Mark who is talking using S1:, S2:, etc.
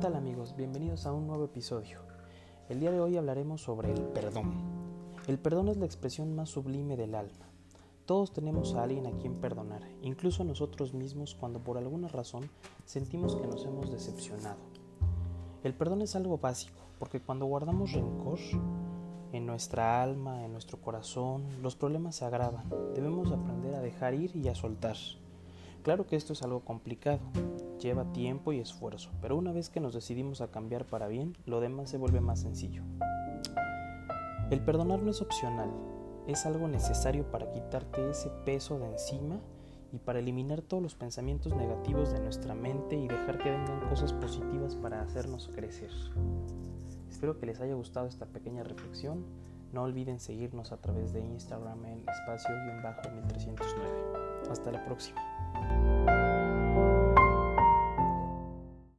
S1: tal amigos? Bienvenidos a un nuevo episodio. El día de hoy hablaremos sobre el perdón. El perdón es la expresión más sublime del alma. Todos tenemos a alguien a quien perdonar, incluso nosotros mismos cuando por alguna razón sentimos que nos hemos decepcionado. El perdón es algo básico, porque cuando guardamos rencor en nuestra alma, en nuestro corazón, los problemas se agravan. Debemos aprender a dejar ir y a soltar. Claro que esto es algo complicado, lleva tiempo y esfuerzo, pero una vez que nos decidimos a cambiar para bien, lo demás se vuelve más sencillo. El perdonar no es opcional, es algo necesario para quitarte ese peso de encima y para eliminar todos los pensamientos negativos de nuestra mente y dejar que vengan cosas positivas para hacernos crecer. Espero que les haya gustado esta pequeña reflexión. No olviden seguirnos a través de Instagram en espacio-1309. Hasta la próxima.